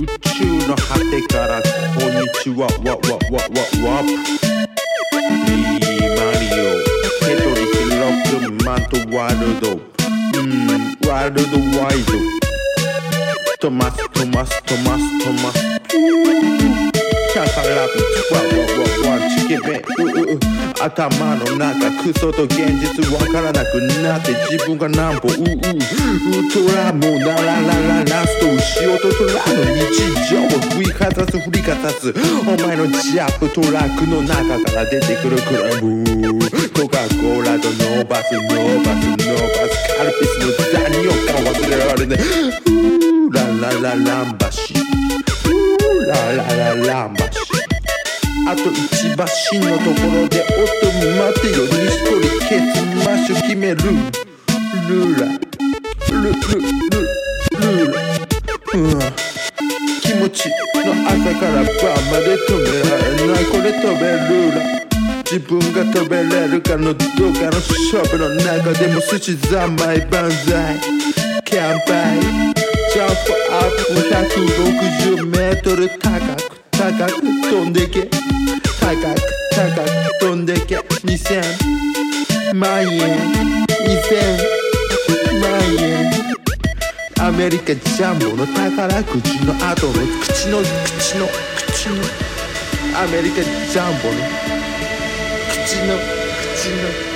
宇宙の果てからこんにちは。わわわわわいいマリオ。テトリスロックマンとワールド。うんワールドワイド。トマストマストマストマス。キャサラビわわわわチケベ。うう頭の中クソと現実わからなくなって自分がなんぼう。うウトラもならららラスト牛音トラの日常を振りかざす振りかざすお前のジャップトラックの中から出てくるクラムコカ・コーラとノーバスノーバスノーバスカルピスの残尿感忘れられねえ。ラララランバシラララランバシあと一橋のところで音待てよ。錦織ケツマッシュ決める。ルーラ。ルルルル気持ちの朝から晩まで止められない。これ飛べルーラ自分が飛べれるかのどうかの勝負の中でも寿司三昧万歳。乾杯。ジャンプアップ。160メートル高く高く飛んでけ。高く高く飛んでけ。2000万円。2000万円メリカジャンボの宝くじの後の口の口の口のアメリカジャンボの口の口の